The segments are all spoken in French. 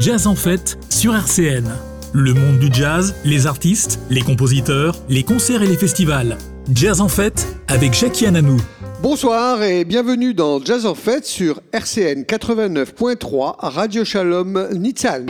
Jazz en fête sur RCN. Le monde du jazz, les artistes, les compositeurs, les concerts et les festivals. Jazz en fête avec Jackie Ananou. Bonsoir et bienvenue dans Jazz en fête sur RCN 89.3 Radio Shalom Nitzan.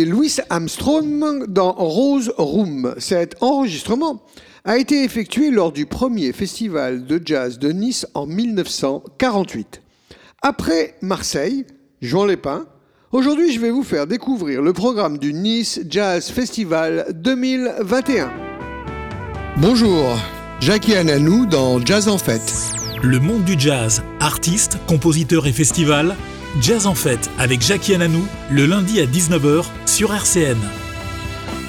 Louis Armstrong dans Rose Room. Cet enregistrement a été effectué lors du premier festival de jazz de Nice en 1948. Après Marseille, Jean Lépin, aujourd'hui je vais vous faire découvrir le programme du Nice Jazz Festival 2021. Bonjour, Jackie Ananou dans Jazz en Fête. Le monde du jazz, artistes, compositeurs et festivals. Jazz en fête avec Jackie Ananou le lundi à 19h sur RCN.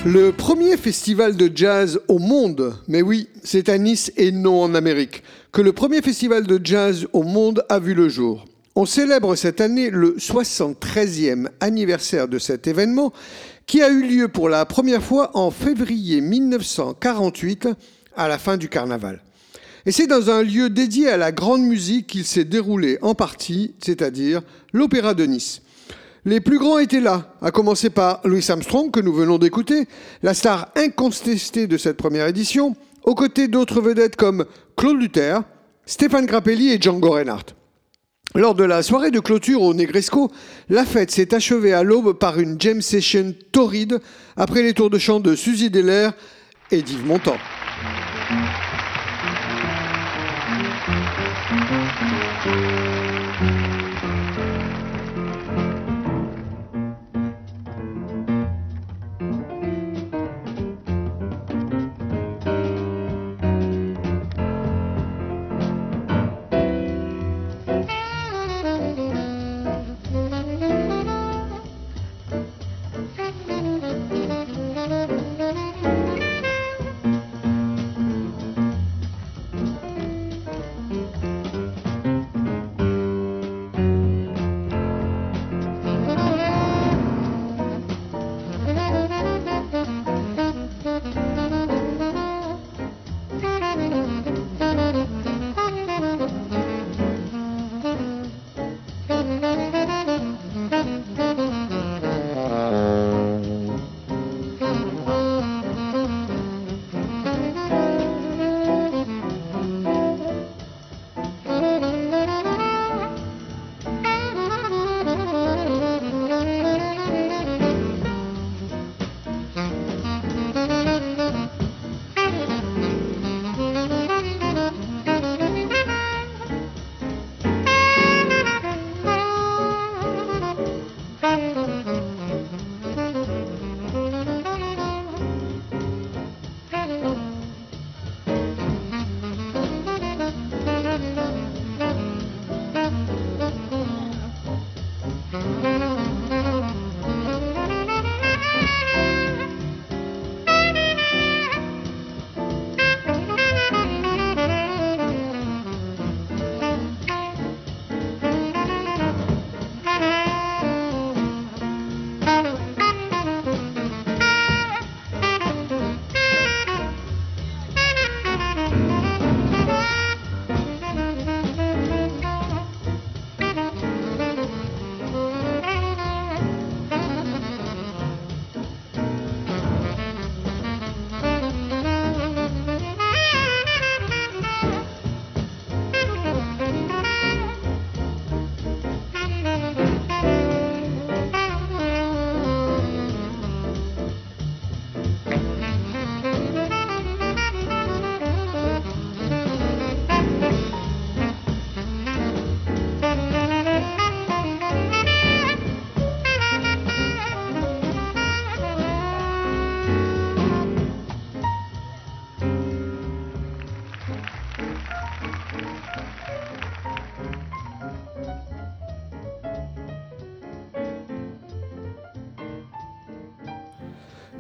Le premier festival de jazz au monde, mais oui, c'est à Nice et non en Amérique, que le premier festival de jazz au monde a vu le jour. On célèbre cette année le 73e anniversaire de cet événement qui a eu lieu pour la première fois en février 1948 à la fin du carnaval. Et c'est dans un lieu dédié à la grande musique qu'il s'est déroulé en partie, c'est-à-dire l'Opéra de Nice. Les plus grands étaient là, à commencer par Louis Armstrong, que nous venons d'écouter, la star incontestée de cette première édition, aux côtés d'autres vedettes comme Claude Luther, Stéphane Grappelli et Django Reinhardt. Lors de la soirée de clôture au Negresco, la fête s'est achevée à l'aube par une jam session torride après les tours de chant de Suzy Delair et d'Yves Montand. Thank you.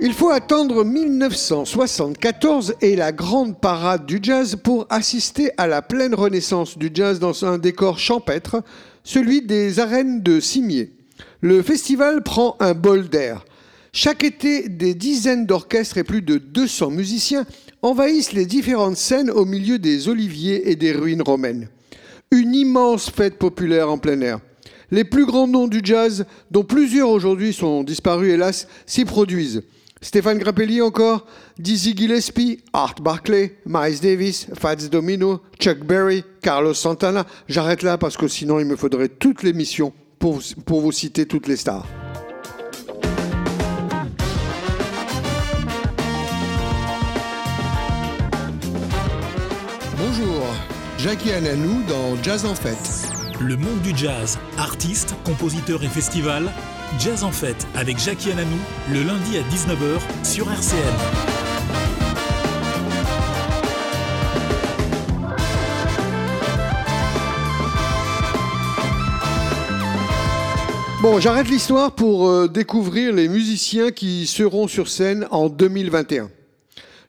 Il faut attendre 1974 et la grande parade du jazz pour assister à la pleine renaissance du jazz dans un décor champêtre, celui des arènes de Cimier. Le festival prend un bol d'air. Chaque été, des dizaines d'orchestres et plus de 200 musiciens envahissent les différentes scènes au milieu des oliviers et des ruines romaines. Une immense fête populaire en plein air. Les plus grands noms du jazz, dont plusieurs aujourd'hui sont disparus hélas, s'y produisent. Stéphane Grappelli encore, Dizzy Gillespie, Art Barclay, Miles Davis, Fats Domino, Chuck Berry, Carlos Santana. J'arrête là parce que sinon il me faudrait toute l'émission pour, pour vous citer toutes les stars. Bonjour, Jackie Ananou dans Jazz en Fête. Le monde du jazz, artistes, compositeurs et festivals, Jazz en Fête avec Jackie Ananou, le lundi à 19h sur RCN. Bon, j'arrête l'histoire pour euh, découvrir les musiciens qui seront sur scène en 2021.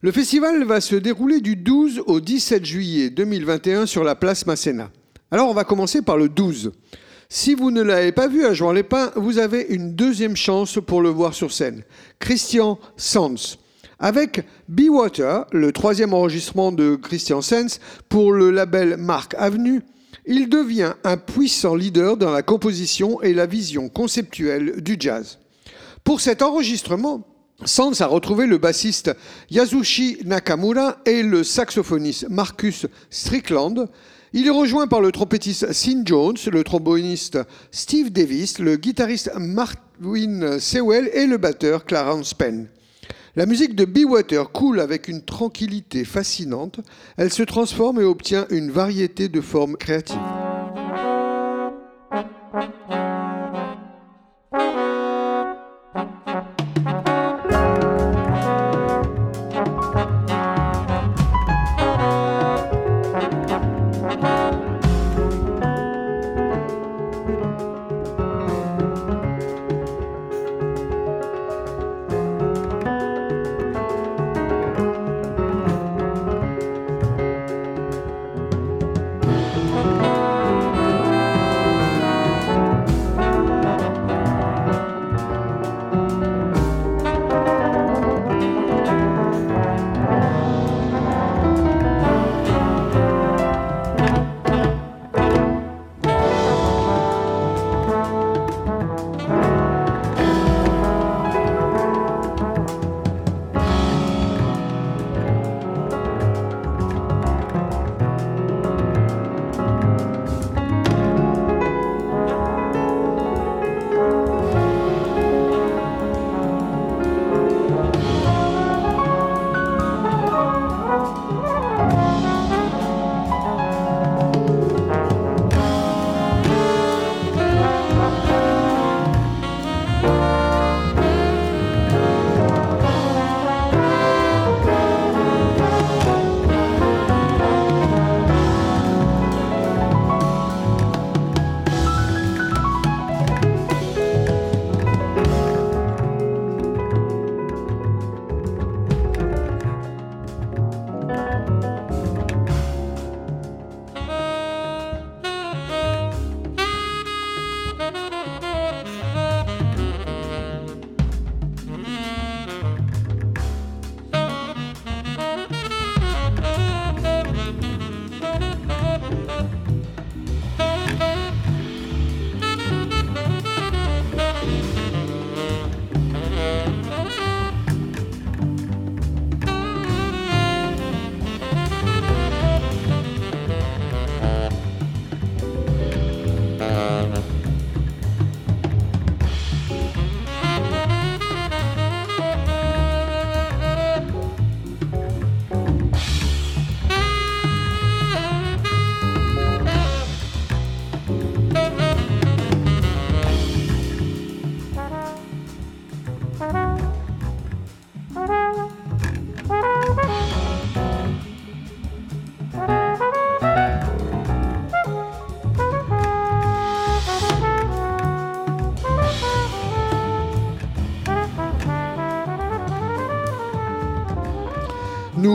Le festival va se dérouler du 12 au 17 juillet 2021 sur la place Masséna. Alors on va commencer par le 12. Si vous ne l'avez pas vu à Jean-Lépin, vous avez une deuxième chance pour le voir sur scène. Christian Sands. Avec Be Water, le troisième enregistrement de Christian Sands pour le label Mark Avenue, il devient un puissant leader dans la composition et la vision conceptuelle du jazz. Pour cet enregistrement, Sands a retrouvé le bassiste Yasushi Nakamura et le saxophoniste Marcus Strickland. Il est rejoint par le trompettiste Sin Jones, le tromboniste Steve Davis, le guitariste Marvin Sewell et le batteur Clarence Penn. La musique de Be Water coule avec une tranquillité fascinante. Elle se transforme et obtient une variété de formes créatives.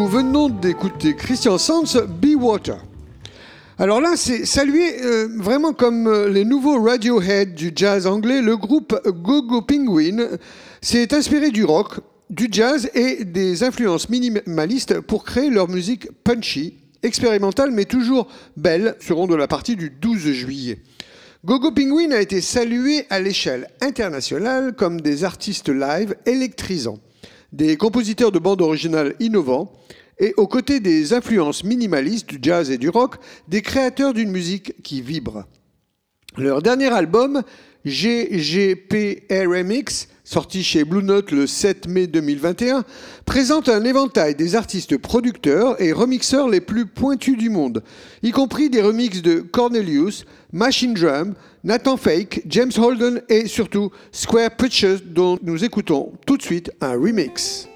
Venons d'écouter Christian Sands, Be Water. Alors là, c'est salué euh, vraiment comme euh, les nouveaux Radiohead du jazz anglais. Le groupe Gogo Penguin s'est inspiré du rock, du jazz et des influences minimalistes pour créer leur musique punchy, expérimentale mais toujours belle, seront de la partie du 12 juillet. Gogo Penguin a été salué à l'échelle internationale comme des artistes live électrisants, des compositeurs de bandes originales innovants et aux côtés des influences minimalistes du jazz et du rock, des créateurs d'une musique qui vibre. Leur dernier album, GGPRMX, sorti chez Blue Note le 7 mai 2021, présente un éventail des artistes producteurs et remixeurs les plus pointus du monde, y compris des remixes de Cornelius, Machine Drum, Nathan Fake, James Holden et surtout Square Pitches dont nous écoutons tout de suite un remix.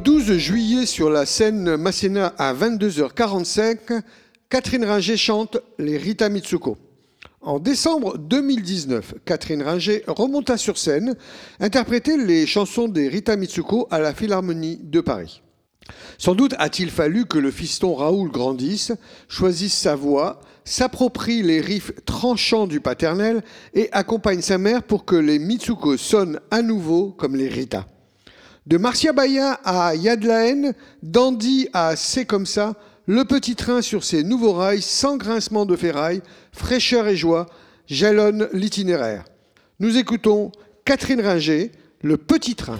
12 juillet sur la scène Masséna à 22h45, Catherine Ringer chante les Rita Mitsuko. En décembre 2019, Catherine Ringer remonta sur scène, interpréter les chansons des Rita Mitsuko à la Philharmonie de Paris. Sans doute a-t-il fallu que le fiston Raoul grandisse, choisisse sa voix, s'approprie les riffs tranchants du paternel et accompagne sa mère pour que les Mitsuko sonnent à nouveau comme les Rita. De Marcia Baya à Yadlaen, d'Andy à C'est comme ça, le petit train sur ses nouveaux rails, sans grincement de ferraille, fraîcheur et joie, jalonne l'itinéraire. Nous écoutons Catherine Ringer, Le petit train.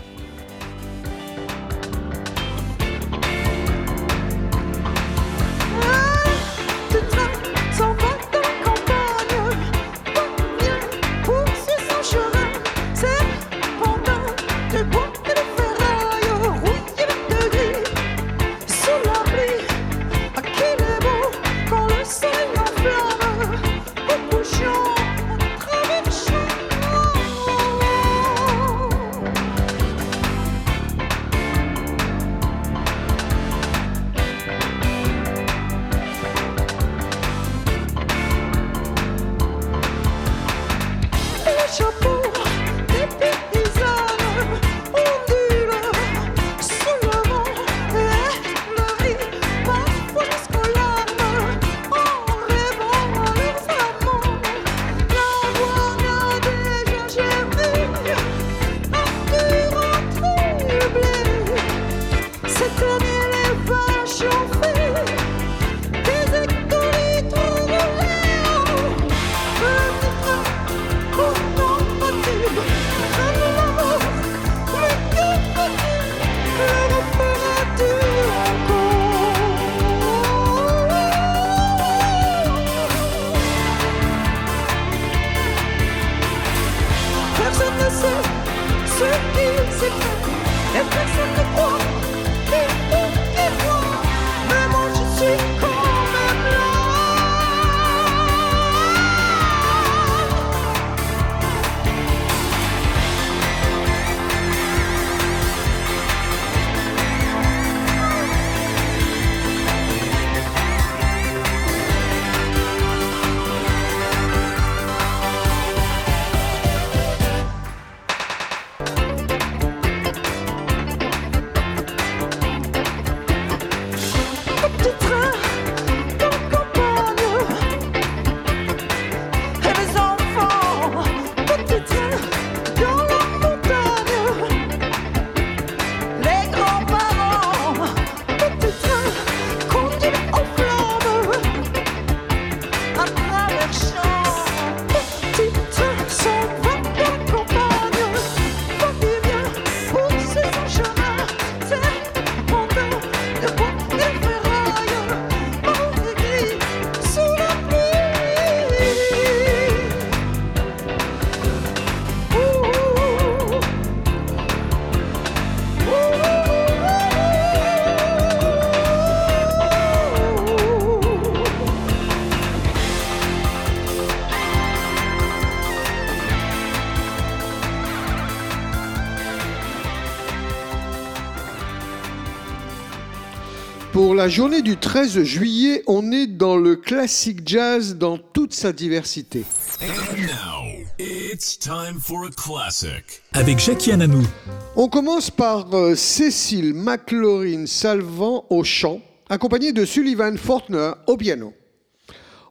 La journée du 13 juillet, on est dans le classique jazz dans toute sa diversité. Avec Jackie Ananou. On commence par euh, Cécile McLaurin Salvant au chant, accompagnée de Sullivan Fortner au piano.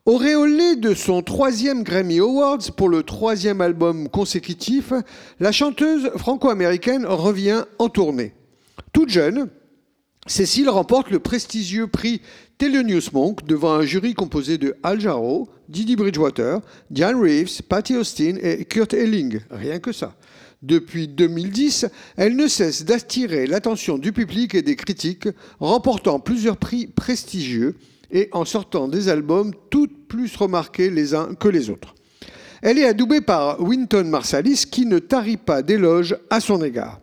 Auréolée de son troisième Grammy Awards pour le troisième album consécutif, la chanteuse franco-américaine revient en tournée. Toute jeune, Cécile remporte le prestigieux prix Thelonious Monk devant un jury composé de Al Jarreau, Didi Bridgewater, Diane Reeves, Patty Austin et Kurt Elling. Rien que ça. Depuis 2010, elle ne cesse d'attirer l'attention du public et des critiques, remportant plusieurs prix prestigieux et en sortant des albums toutes plus remarqués les uns que les autres. Elle est adoubée par Winton Marsalis qui ne tarit pas d'éloges à son égard.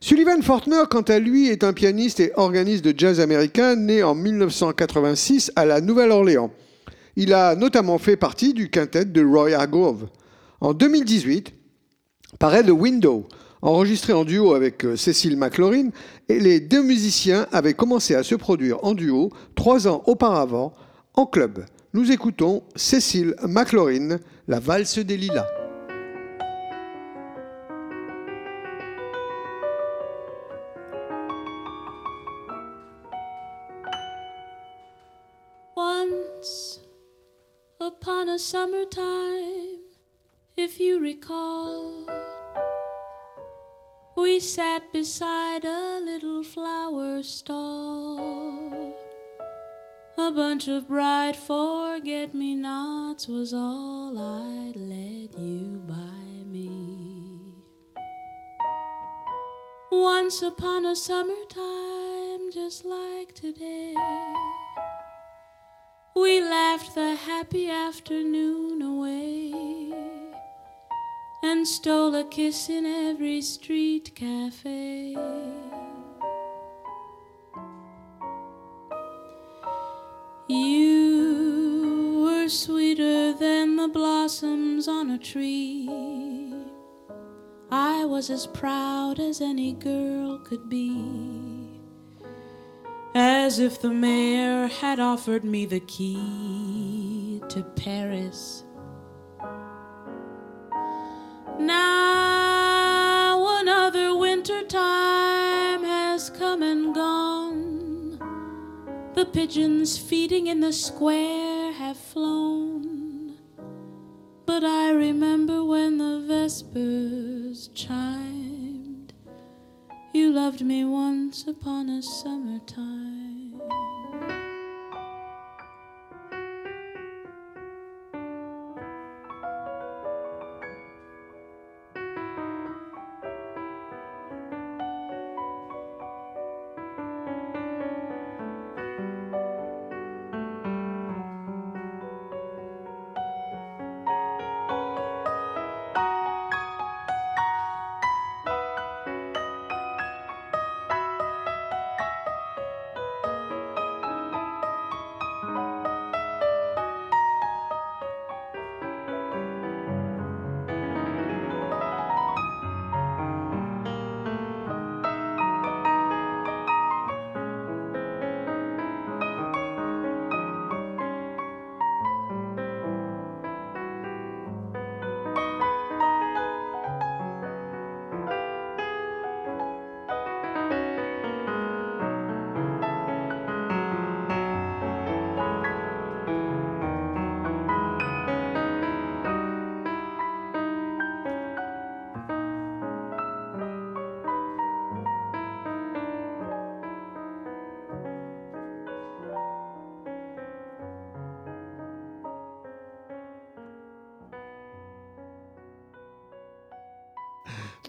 Sullivan Fortner, quant à lui, est un pianiste et organiste de jazz américain né en 1986 à la Nouvelle-Orléans. Il a notamment fait partie du quintet de Roy Hargrove. En 2018, paraît The Window, enregistré en duo avec euh, Cécile McLaurin, et les deux musiciens avaient commencé à se produire en duo trois ans auparavant en club. Nous écoutons Cécile McLaurin, La valse des lilas. Upon a summertime, if you recall, we sat beside a little flower stall. A bunch of bright forget me nots was all I'd let you buy me. Once upon a summertime, just like today. We laughed the happy afternoon away and stole a kiss in every street cafe. You were sweeter than the blossoms on a tree. I was as proud as any girl could be as if the mayor had offered me the key to Paris. Now another winter time has come and gone. The pigeons feeding in the square have flown. But I remember when the vespers chimed. You loved me once upon a summertime.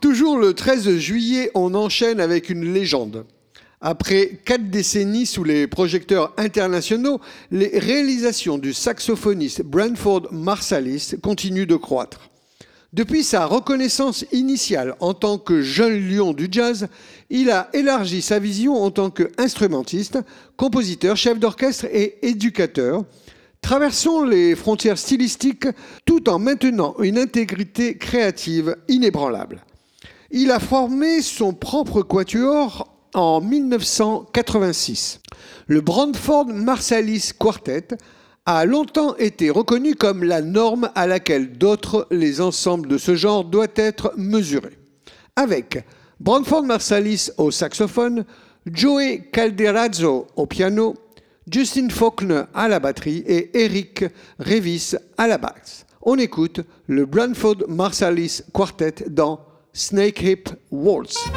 Toujours le 13 juillet, on enchaîne avec une légende. Après quatre décennies sous les projecteurs internationaux, les réalisations du saxophoniste Branford Marsalis continuent de croître. Depuis sa reconnaissance initiale en tant que jeune lion du jazz, il a élargi sa vision en tant qu'instrumentiste, compositeur, chef d'orchestre et éducateur. Traversons les frontières stylistiques tout en maintenant une intégrité créative inébranlable. Il a formé son propre quatuor en 1986. Le Brantford Marsalis Quartet a longtemps été reconnu comme la norme à laquelle d'autres les ensembles de ce genre doivent être mesurés. Avec Brantford Marsalis au saxophone, Joey Calderazzo au piano, Justin Faulkner à la batterie et Eric Revis à la basse. On écoute le Brantford Marsalis Quartet dans Snake Hip Waltz.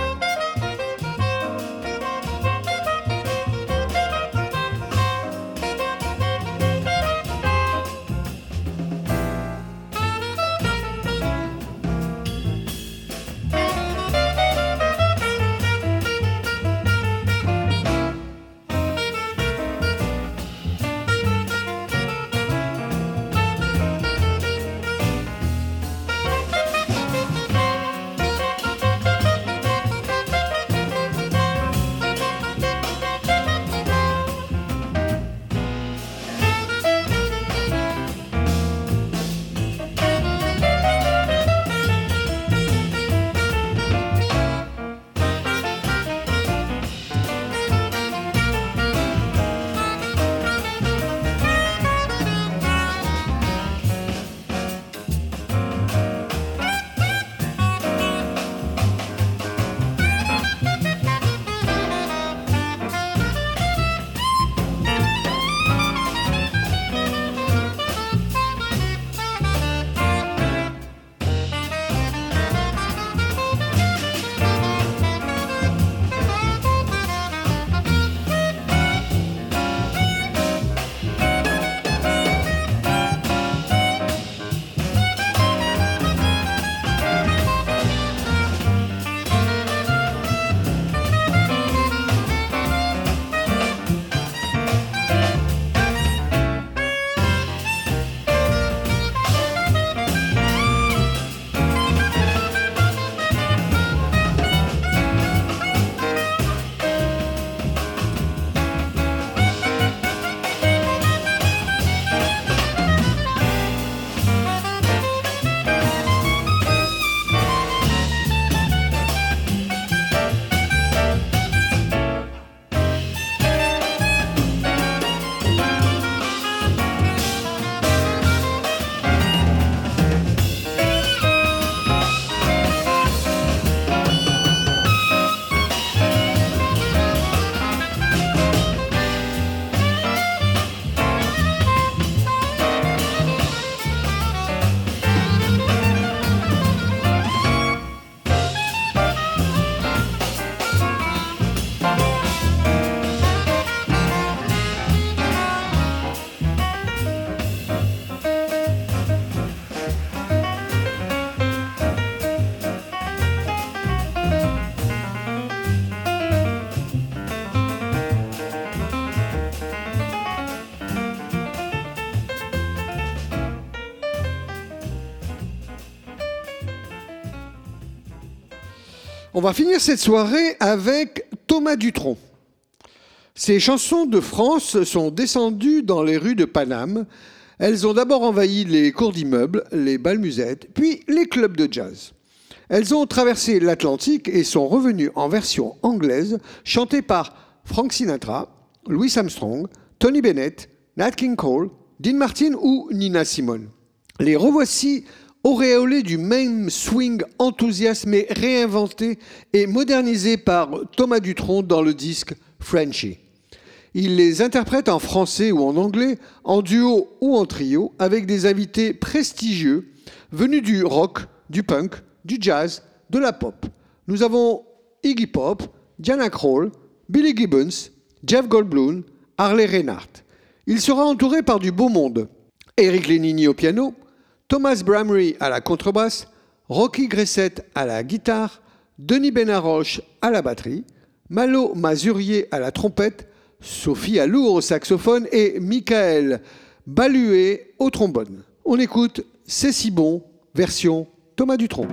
On va finir cette soirée avec Thomas Dutronc. Ces chansons de France sont descendues dans les rues de Paname. Elles ont d'abord envahi les cours d'immeubles, les balmusettes, puis les clubs de jazz. Elles ont traversé l'Atlantique et sont revenues en version anglaise, chantée par Frank Sinatra, Louis Armstrong, Tony Bennett, Nat King Cole, Dean Martin ou Nina Simone. Les revoici auréolé du même swing enthousiaste mais réinventé et modernisé par Thomas Dutronc dans le disque Frenchy. Il les interprète en français ou en anglais, en duo ou en trio, avec des invités prestigieux venus du rock, du punk, du jazz, de la pop. Nous avons Iggy Pop, Diana Krall, Billy Gibbons, Jeff Goldblum, Harley Reinhardt. Il sera entouré par du beau monde. Eric Lenini au piano, Thomas Bramry à la contrebasse, Rocky Gressette à la guitare, Denis Benaroche à la batterie, Malo Mazurier à la trompette, Sophie Alour au saxophone et Michael Baluet au trombone. On écoute C'est si bon, version Thomas Dutronc.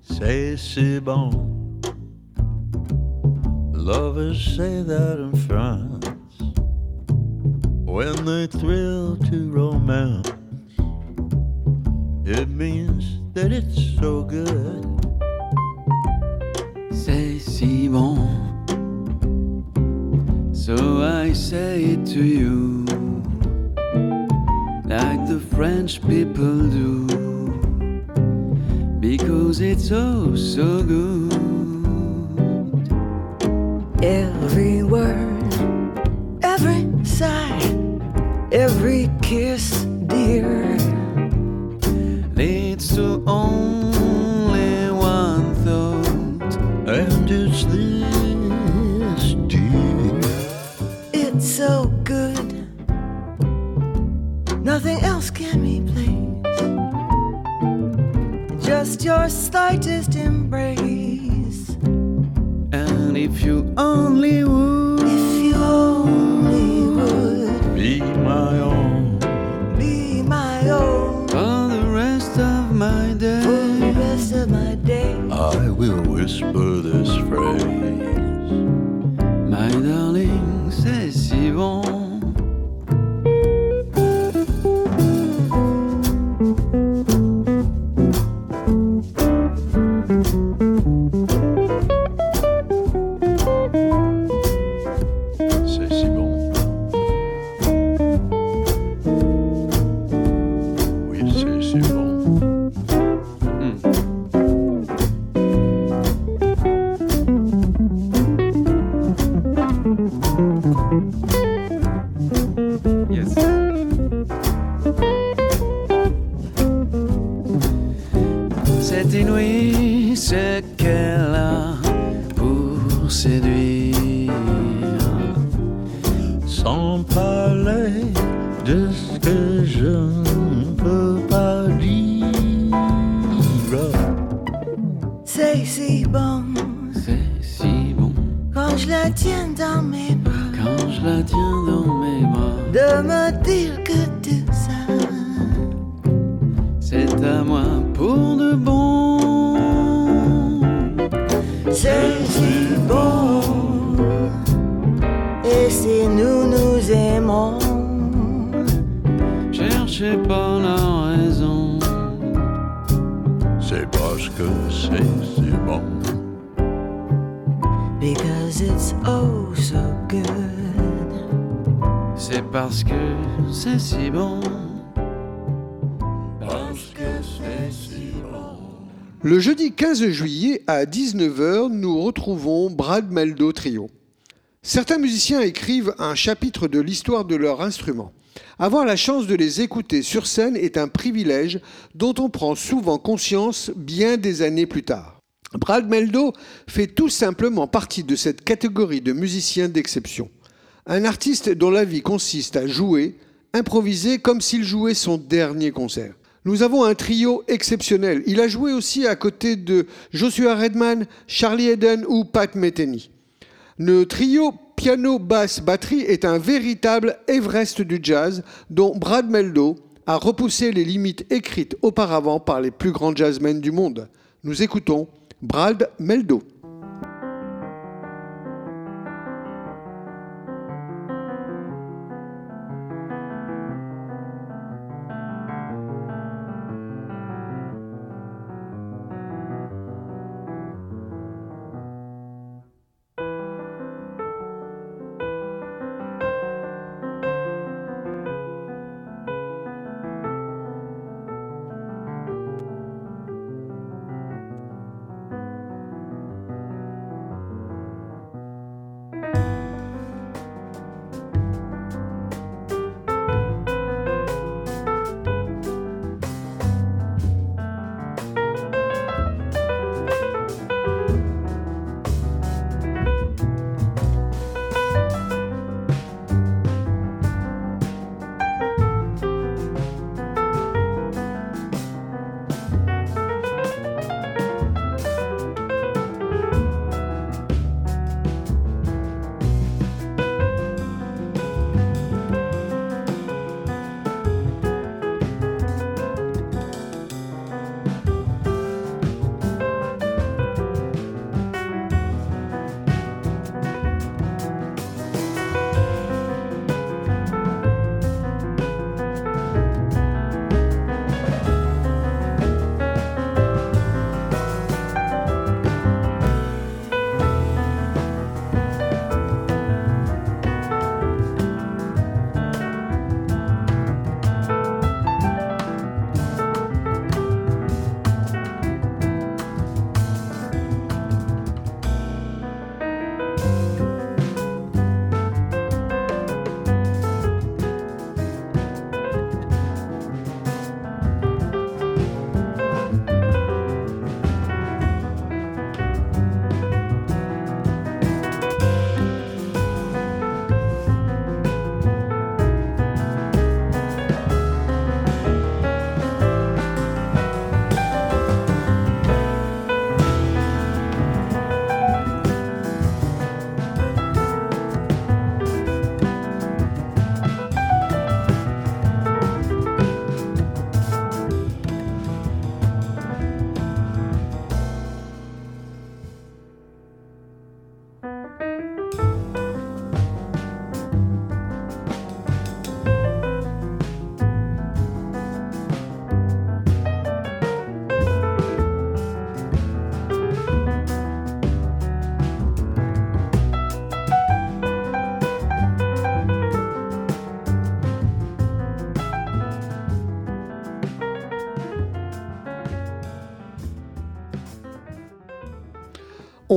C'est si bon Lovers say that in France when they thrill to romance. it means that it's so good. C'est si bon. So I say it to you, like the French people do, because it's oh so good. Every word, every sigh, every kiss, dear, leads to only one thought. And it's this, dear. it's so good. Nothing else can replace just your slightest embrace. Oui, 15 juillet à 19h, nous retrouvons Brad Meldo Trio. Certains musiciens écrivent un chapitre de l'histoire de leur instrument. Avoir la chance de les écouter sur scène est un privilège dont on prend souvent conscience bien des années plus tard. Brad Meldo fait tout simplement partie de cette catégorie de musiciens d'exception. Un artiste dont la vie consiste à jouer, improviser comme s'il jouait son dernier concert. Nous avons un trio exceptionnel. Il a joué aussi à côté de Joshua Redman, Charlie Eden ou Pat Metheny. Le trio piano, basse, batterie est un véritable Everest du jazz dont Brad Meldo a repoussé les limites écrites auparavant par les plus grands jazzmen du monde. Nous écoutons Brad Meldo.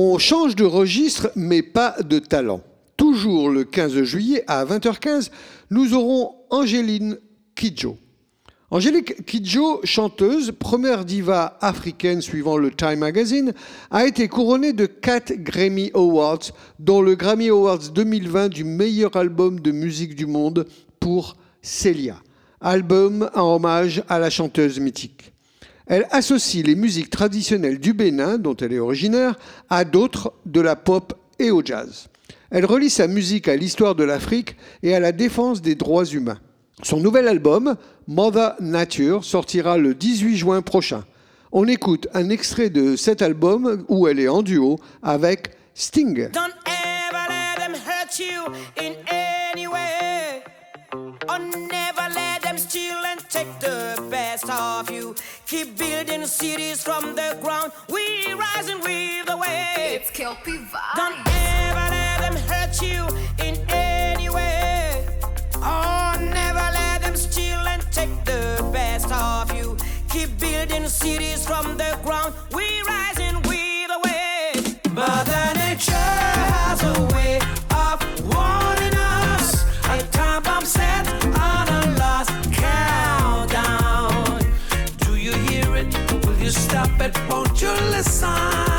On change de registre, mais pas de talent. Toujours le 15 juillet à 20h15, nous aurons Angéline Kidjo. Angélique Kidjo, chanteuse, première diva africaine suivant le Time Magazine, a été couronnée de 4 Grammy Awards, dont le Grammy Awards 2020 du meilleur album de musique du monde pour Celia, album en hommage à la chanteuse mythique. Elle associe les musiques traditionnelles du Bénin, dont elle est originaire, à d'autres de la pop et au jazz. Elle relie sa musique à l'histoire de l'Afrique et à la défense des droits humains. Son nouvel album, Mother Nature, sortira le 18 juin prochain. On écoute un extrait de cet album où elle est en duo avec Sting. Of you. Keep building cities from the ground. We rising with the wave. It's Kelpie Vibe. Don't ever let them hurt you in any way. Oh, never let them steal and take the best of you. Keep building cities from the ground. We rising with the wave. Mother Nature you'll listen.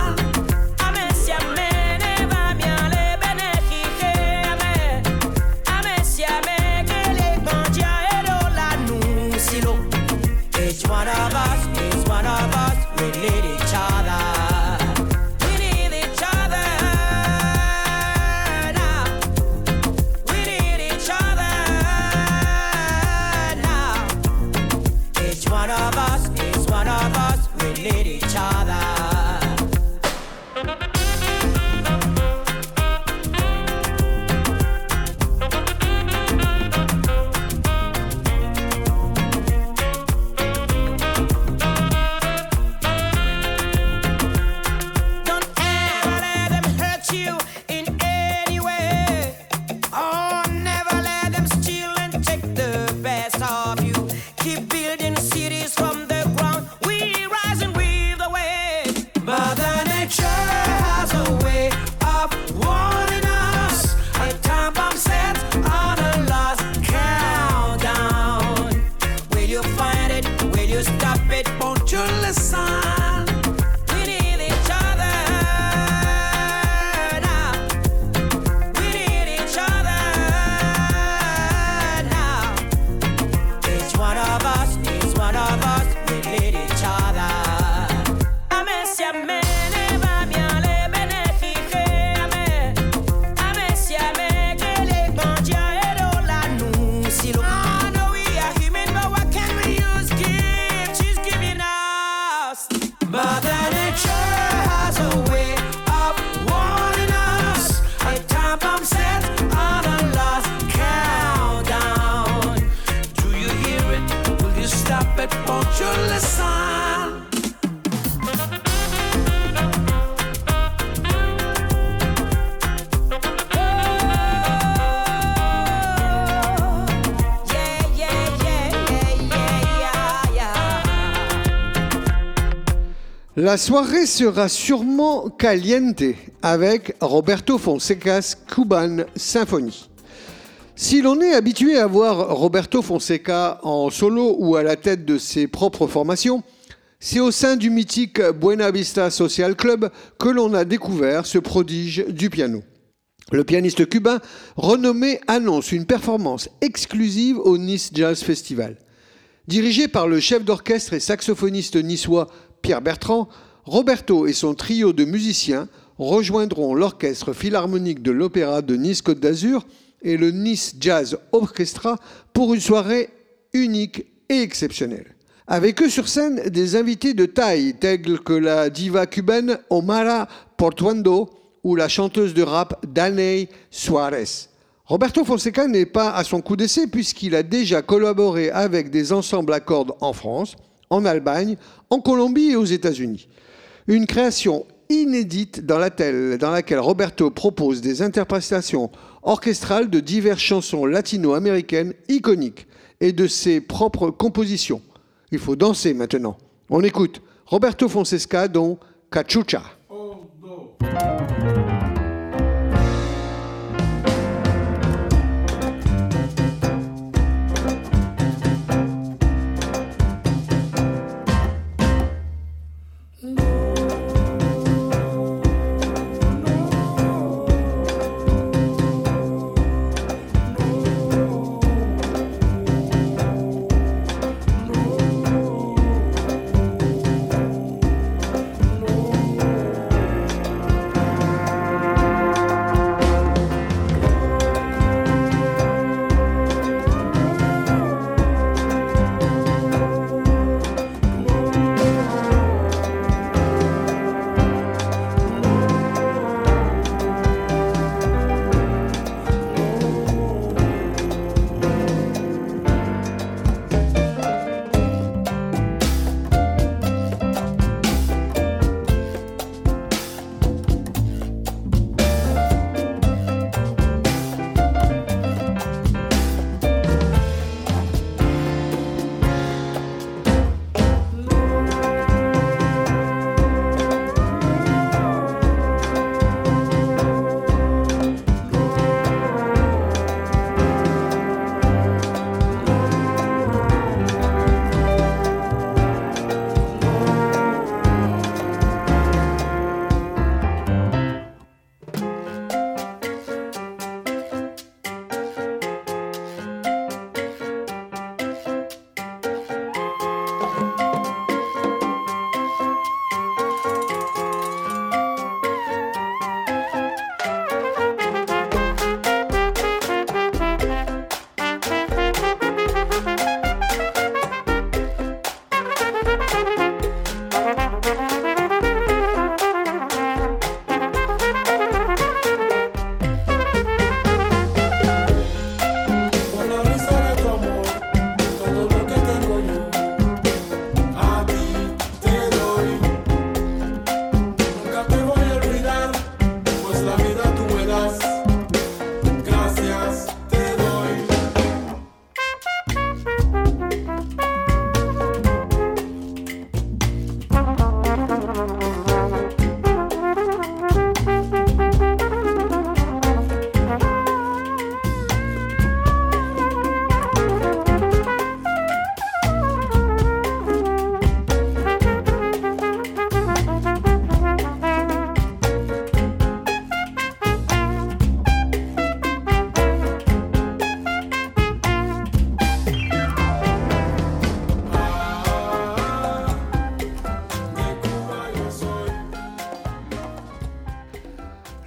La soirée sera sûrement caliente avec Roberto Fonseca's Cuban Symphony. Si l'on est habitué à voir Roberto Fonseca en solo ou à la tête de ses propres formations, c'est au sein du mythique Buena Vista Social Club que l'on a découvert ce prodige du piano. Le pianiste cubain renommé annonce une performance exclusive au Nice Jazz Festival. Dirigé par le chef d'orchestre et saxophoniste niçois Pierre Bertrand, Roberto et son trio de musiciens rejoindront l'orchestre philharmonique de l'Opéra de Nice-Côte d'Azur et le Nice Jazz Orchestra pour une soirée unique et exceptionnelle. Avec eux sur scène, des invités de taille tels que la diva cubaine Omara Portuando ou la chanteuse de rap Danay Suarez. Roberto Fonseca n'est pas à son coup d'essai puisqu'il a déjà collaboré avec des ensembles à cordes en France, en Allemagne, en Colombie et aux États-Unis. Une création inédite dans laquelle, Roberto propose des interprétations orchestrales de diverses chansons latino-américaines iconiques et de ses propres compositions. Il faut danser maintenant. On écoute Roberto Fonseca dont Cachucha.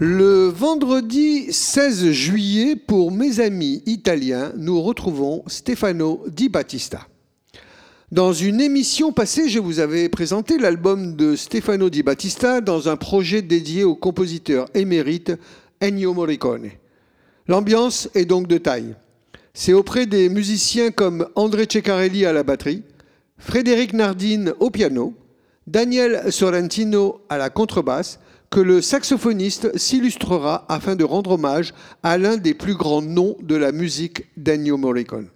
Le vendredi 16 juillet, pour mes amis italiens, nous retrouvons Stefano Di Battista. Dans une émission passée, je vous avais présenté l'album de Stefano Di Battista dans un projet dédié au compositeur émérite Ennio Morricone. L'ambiance est donc de taille. C'est auprès des musiciens comme André Ceccarelli à la batterie, Frédéric Nardine au piano, Daniel Sorrentino à la contrebasse, que le saxophoniste s'illustrera afin de rendre hommage à l'un des plus grands noms de la musique d'Ennio Morricone.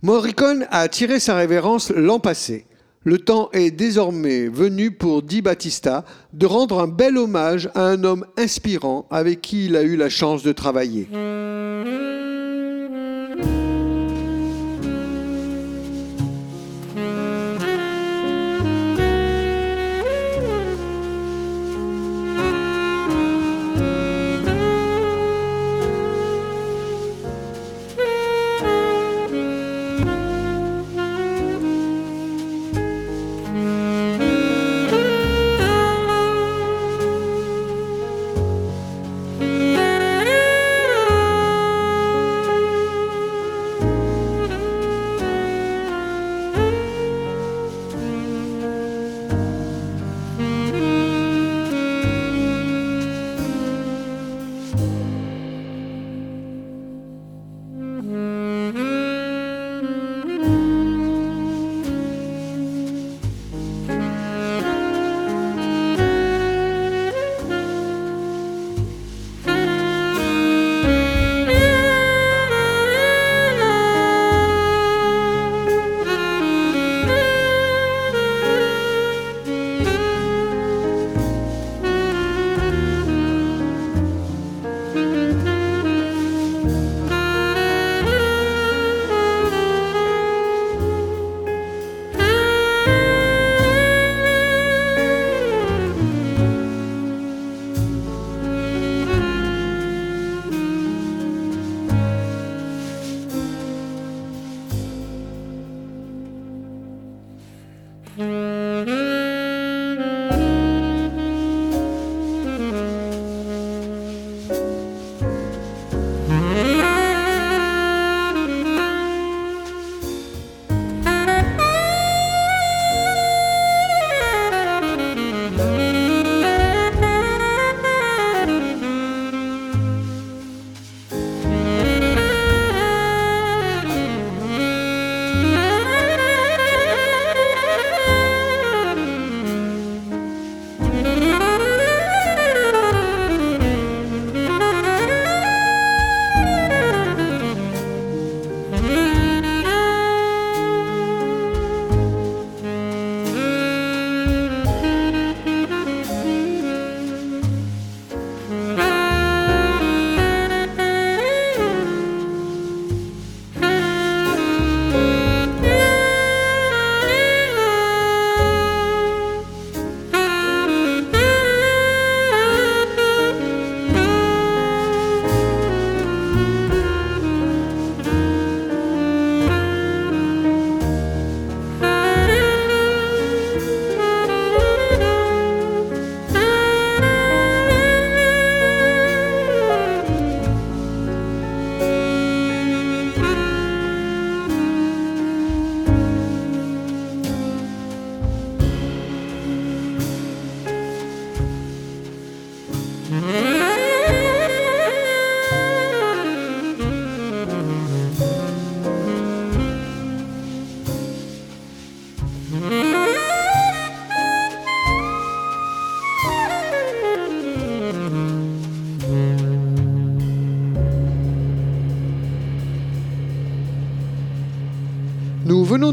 Morricone a tiré sa révérence l'an passé. Le temps est désormais venu pour Di Battista de rendre un bel hommage à un homme inspirant avec qui il a eu la chance de travailler.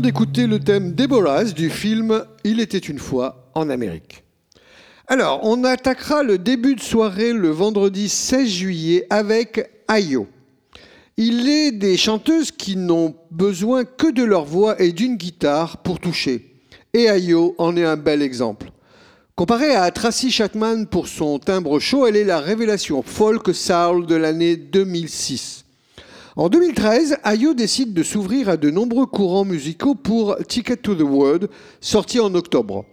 D'écouter le thème Deborah's du film Il était une fois en Amérique. Alors, on attaquera le début de soirée le vendredi 16 juillet avec Ayo. Il est des chanteuses qui n'ont besoin que de leur voix et d'une guitare pour toucher. Et Ayo en est un bel exemple. Comparée à Tracy Chapman pour son timbre chaud, elle est la révélation folk soul de l'année 2006. En 2013, Ayo décide de s'ouvrir à de nombreux courants musicaux pour Ticket to the World, sorti en octobre.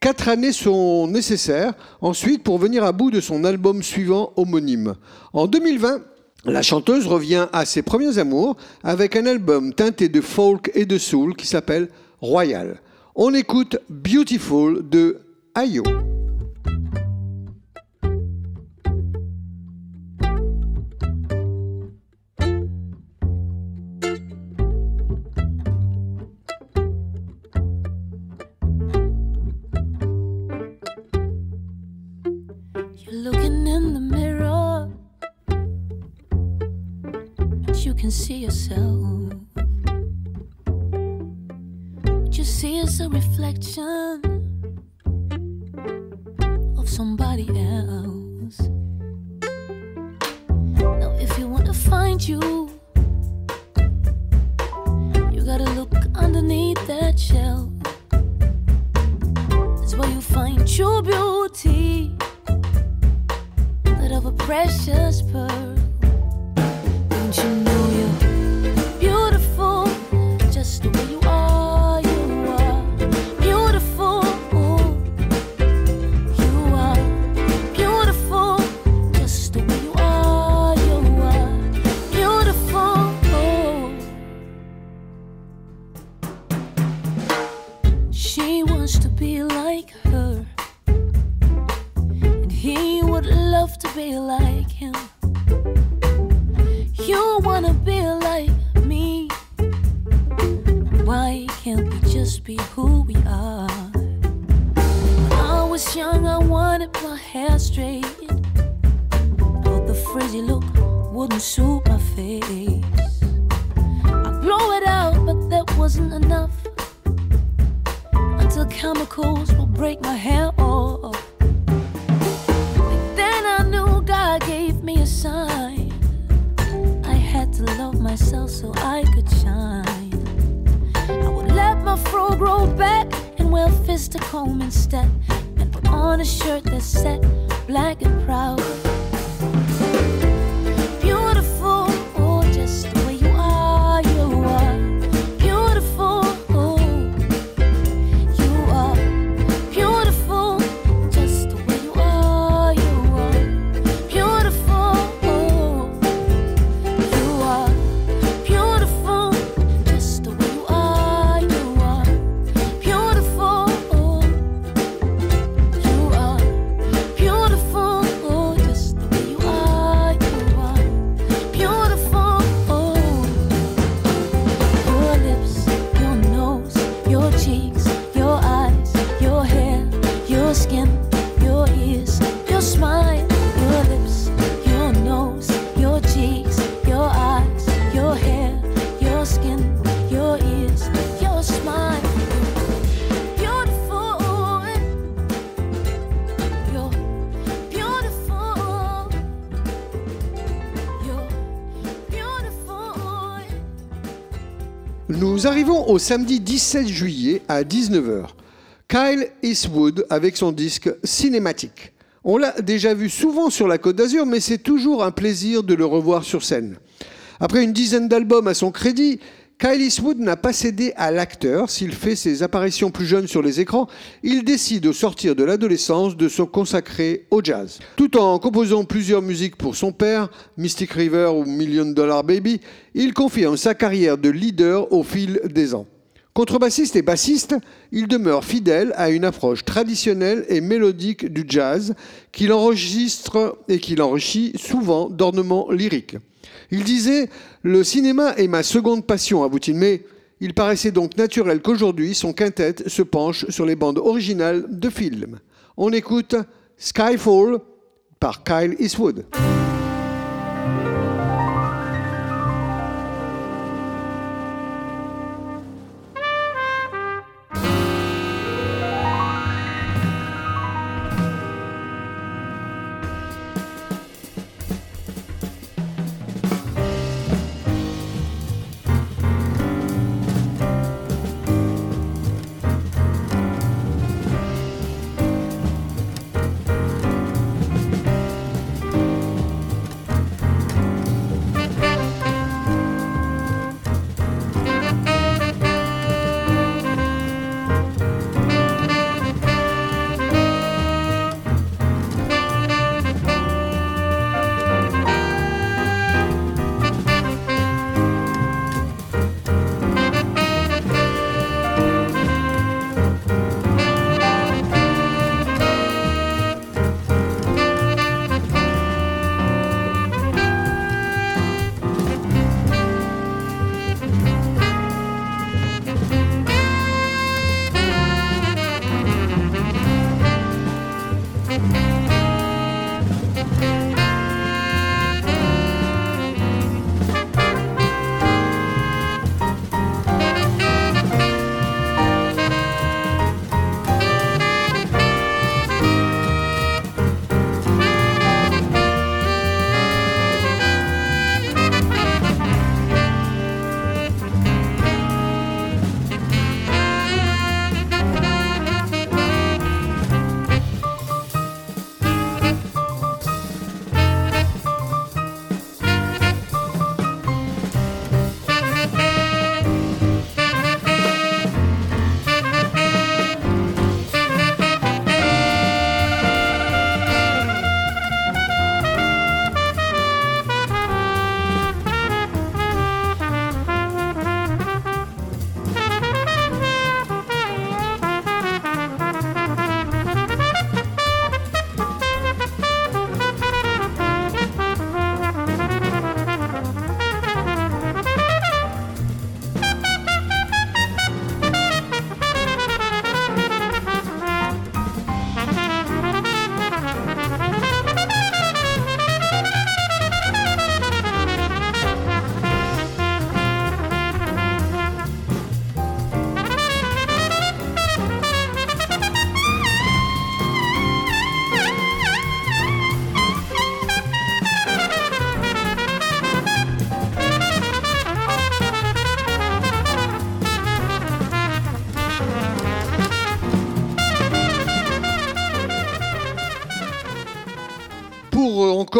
Quatre années sont nécessaires ensuite pour venir à bout de son album suivant homonyme. En 2020, la chanteuse revient à ses premiers amours avec un album teinté de folk et de soul qui s'appelle Royal. On écoute Beautiful de Ayo. You see is a reflection of somebody else. Now, if you want to find you, you gotta look underneath that shell. That's where you find true beauty that of a precious pearl. Au samedi 17 juillet à 19h. Kyle Eastwood avec son disque cinématique. On l'a déjà vu souvent sur la Côte d'Azur, mais c'est toujours un plaisir de le revoir sur scène. Après une dizaine d'albums à son crédit, Kyle Eastwood n'a pas cédé à l'acteur. S'il fait ses apparitions plus jeunes sur les écrans, il décide au sortir de l'adolescence de se consacrer au jazz. Tout en composant plusieurs musiques pour son père, Mystic River ou Million Dollar Baby, il confirme sa carrière de leader au fil des ans. Contrebassiste et bassiste, il demeure fidèle à une approche traditionnelle et mélodique du jazz qu'il enregistre et qu'il enrichit souvent d'ornements lyriques. Il disait Le cinéma est ma seconde passion, avoue-t-il, mais il paraissait donc naturel qu'aujourd'hui son quintet se penche sur les bandes originales de films. On écoute Skyfall par Kyle Eastwood.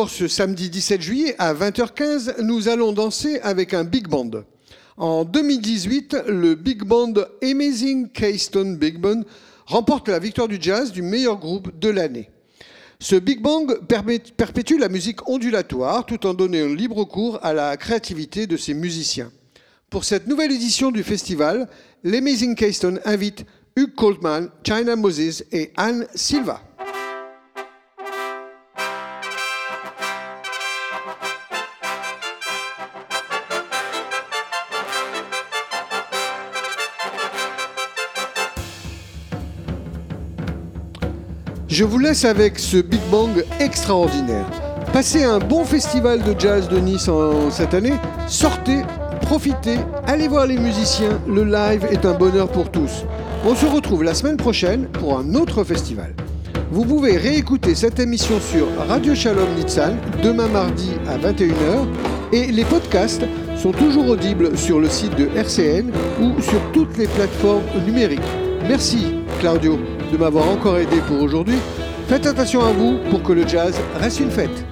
Ce samedi 17 juillet à 20h15, nous allons danser avec un big band. En 2018, le big band Amazing Keystone Big Band remporte la victoire du jazz du meilleur groupe de l'année. Ce big bang perpétue la musique ondulatoire tout en donnant libre cours à la créativité de ses musiciens. Pour cette nouvelle édition du festival, l'Amazing Keystone invite Hugh Coltman, China Moses et Anne Silva. Je vous laisse avec ce Big Bang extraordinaire. Passez un bon festival de jazz de Nice en cette année. Sortez, profitez, allez voir les musiciens. Le live est un bonheur pour tous. On se retrouve la semaine prochaine pour un autre festival. Vous pouvez réécouter cette émission sur Radio Shalom Nitsan demain mardi à 21h et les podcasts sont toujours audibles sur le site de RCN ou sur toutes les plateformes numériques. Merci Claudio de m'avoir encore aidé pour aujourd'hui. Faites attention à vous pour que le jazz reste une fête.